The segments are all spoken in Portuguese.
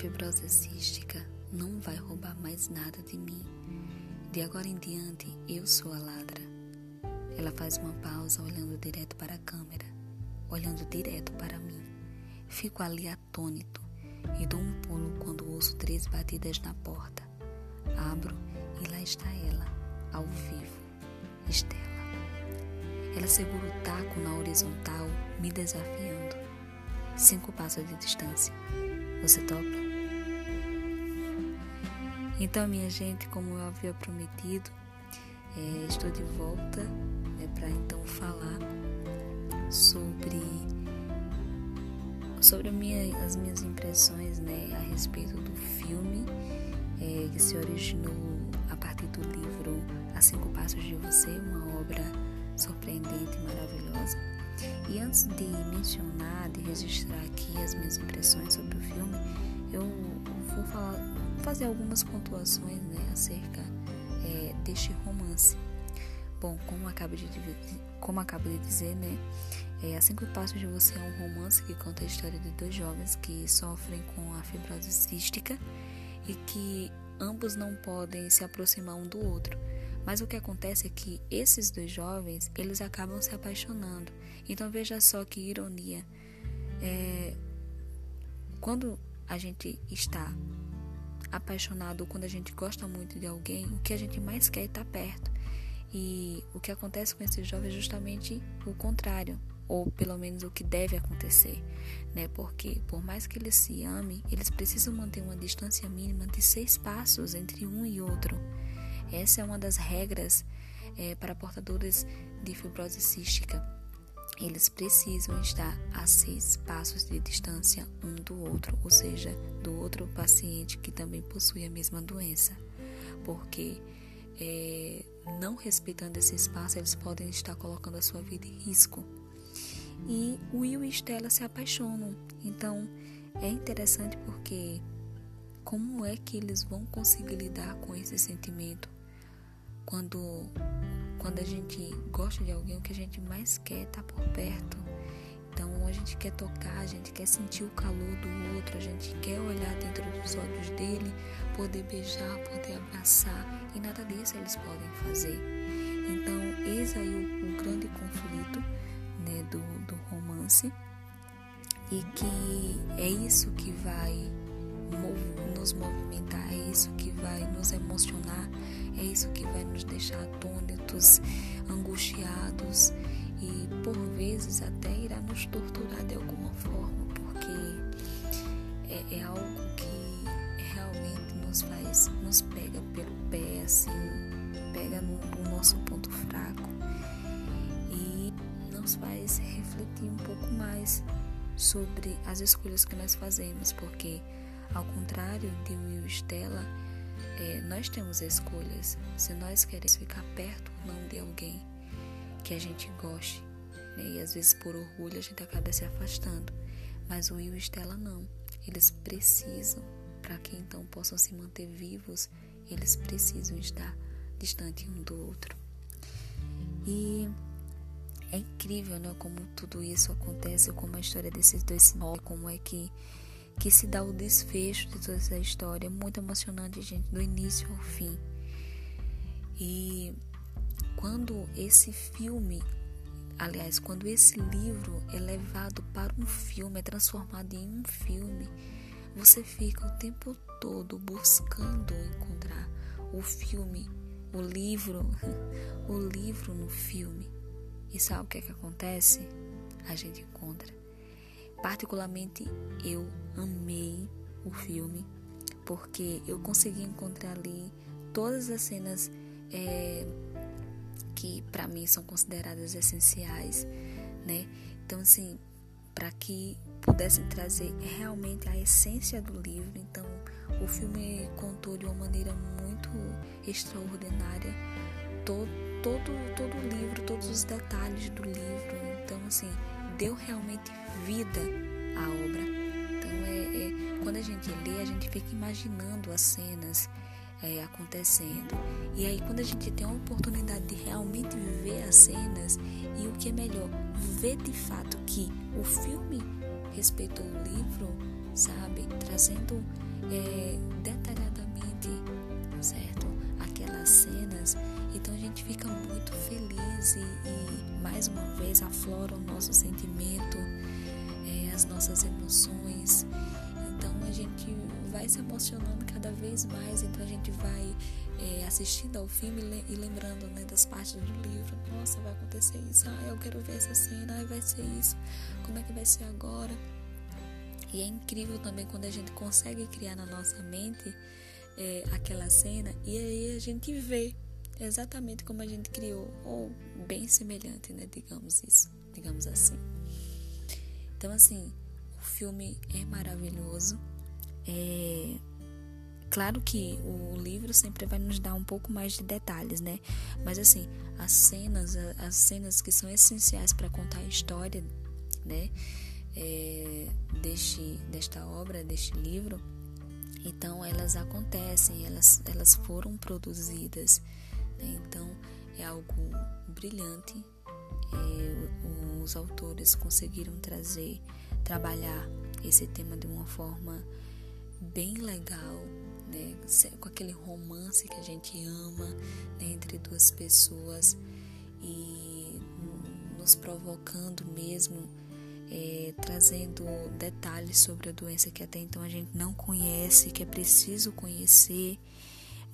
fibrose cística não vai roubar mais nada de mim. De agora em diante, eu sou a ladra. Ela faz uma pausa olhando direto para a câmera, olhando direto para mim. Fico ali atônito e dou um pulo quando ouço três batidas na porta. Abro e lá está ela, ao vivo, Estela. Ela segura o taco na horizontal, me desafiando. Cinco passos de distância. Você topa? Então, minha gente, como eu havia prometido, é, estou de volta né, para então falar sobre sobre minha, as minhas impressões né, a respeito do filme é, que se originou a partir do livro A Cinco Passos de Você, uma obra surpreendente e maravilhosa. E antes de mencionar, de registrar aqui as minhas impressões sobre o filme, eu vou falar, fazer algumas pontuações né, acerca é, deste romance. Bom, como acabo de, como acabo de dizer, né, é, A Cinco Passos de Você é um romance que conta a história de dois jovens que sofrem com a fibrose cística e que ambos não podem se aproximar um do outro. Mas o que acontece é que esses dois jovens, eles acabam se apaixonando. Então veja só que ironia. É, quando a gente está apaixonado, quando a gente gosta muito de alguém, o que a gente mais quer é estar perto. E o que acontece com esses jovens é justamente o contrário, ou pelo menos o que deve acontecer, né? Porque por mais que eles se amem, eles precisam manter uma distância mínima de seis passos entre um e outro. Essa é uma das regras é, para portadores de fibrose cística. Eles precisam estar a seis passos de distância um do outro, ou seja, do outro paciente que também possui a mesma doença, porque é, não respeitando esse espaço, eles podem estar colocando a sua vida em risco. E Will e Stella se apaixonam. Então é interessante porque como é que eles vão conseguir lidar com esse sentimento? Quando, quando a gente gosta de alguém, o que a gente mais quer é estar por perto. Então a gente quer tocar, a gente quer sentir o calor do outro, a gente quer olhar dentro dos olhos dele, poder beijar, poder abraçar, e nada disso eles podem fazer. Então, eis aí o, o grande conflito né, do, do romance, e que é isso que vai nos que vai nos emocionar, é isso que vai nos deixar atônitos, angustiados e por vezes até irá nos torturar de alguma forma, porque é, é algo que realmente nos faz, nos pega pelo pé, assim, pega no, no nosso ponto fraco e nos faz refletir um pouco mais sobre as escolhas que nós fazemos, porque ao contrário de Will Stella, é, nós temos escolhas se nós queremos ficar perto ou não de alguém que a gente goste. Né? E às vezes por orgulho a gente acaba se afastando. Mas o Will e Stella não. Eles precisam, para que então possam se manter vivos, eles precisam estar distante um do outro. E é incrível, né, como tudo isso acontece, como a história desses dois move, como é que que se dá o desfecho de toda essa história. É muito emocionante, gente, do início ao fim. E quando esse filme, aliás, quando esse livro é levado para um filme, é transformado em um filme, você fica o tempo todo buscando encontrar o filme, o livro, o livro no filme. E sabe o que é que acontece? A gente encontra Particularmente eu amei o filme porque eu consegui encontrar ali todas as cenas é, que para mim são consideradas essenciais, né? Então assim, para que pudessem trazer realmente a essência do livro, então o filme contou de uma maneira muito extraordinária todo todo todo o livro, todos os detalhes do livro. Então assim, deu realmente vida à obra. Então, é, é quando a gente lê, a gente fica imaginando as cenas é, acontecendo. E aí, quando a gente tem a oportunidade de realmente ver as cenas, e o que é melhor, ver de fato que o filme respeitou o livro, sabe? Trazendo é, detalhadamente, certo? Aquelas cenas. Então a gente fica muito feliz e, e mais uma vez aflora o nosso sentimento, é, as nossas emoções. Então a gente vai se emocionando cada vez mais, então a gente vai é, assistindo ao filme e lembrando né, das partes do livro. Nossa, vai acontecer isso, ah, eu quero ver essa cena, ah, vai ser isso, como é que vai ser agora? E é incrível também quando a gente consegue criar na nossa mente é, aquela cena e aí a gente vê exatamente como a gente criou, ou bem semelhante, né? Digamos isso, digamos assim. Então, assim, o filme é maravilhoso. É, Claro que o livro sempre vai nos dar um pouco mais de detalhes, né? Mas assim, as cenas, as cenas que são essenciais para contar a história, né? É, deste, desta obra, deste livro, então elas acontecem, elas, elas foram produzidas. Né? Então é algo brilhante. É, os autores conseguiram trazer, trabalhar esse tema de uma forma bem legal, né, com aquele romance que a gente ama né, entre duas pessoas e nos provocando mesmo, é, trazendo detalhes sobre a doença que até então a gente não conhece, que é preciso conhecer,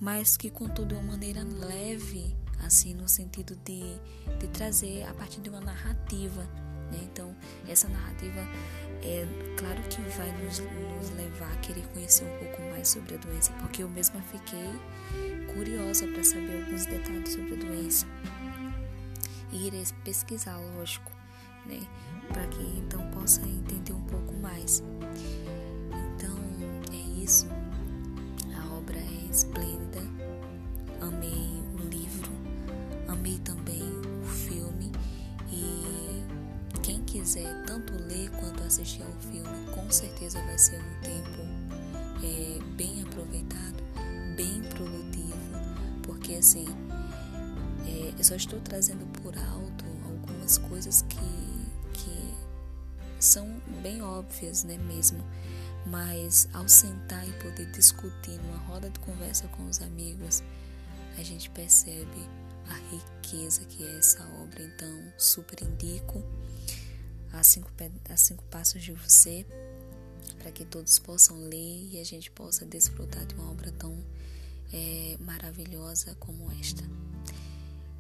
mas que contudo de uma maneira leve, assim, no sentido de, de trazer a partir de uma narrativa. Né? Então, essa narrativa é claro que vai nos, nos levar a querer conhecer um pouco mais sobre a doença, porque eu mesma fiquei curiosa para saber alguns detalhes sobre a doença. E irei pesquisar, lógico, né? Para que então possa entender um pouco mais. Assistir ao filme, com certeza vai ser um tempo é, bem aproveitado, bem produtivo, porque assim, é, eu só estou trazendo por alto algumas coisas que, que são bem óbvias, né mesmo, mas ao sentar e poder discutir numa roda de conversa com os amigos, a gente percebe a riqueza que é essa obra. Então, super indico as cinco, as cinco passos de você para que todos possam ler e a gente possa desfrutar de uma obra tão é, maravilhosa como esta.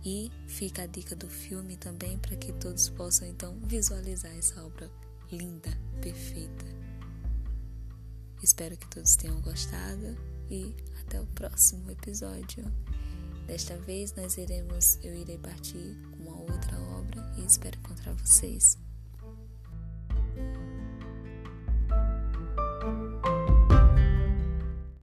E fica a dica do filme também para que todos possam então visualizar essa obra linda, perfeita. Espero que todos tenham gostado e até o próximo episódio. Desta vez nós iremos, eu irei partir com uma outra obra e espero encontrar vocês. Thank you.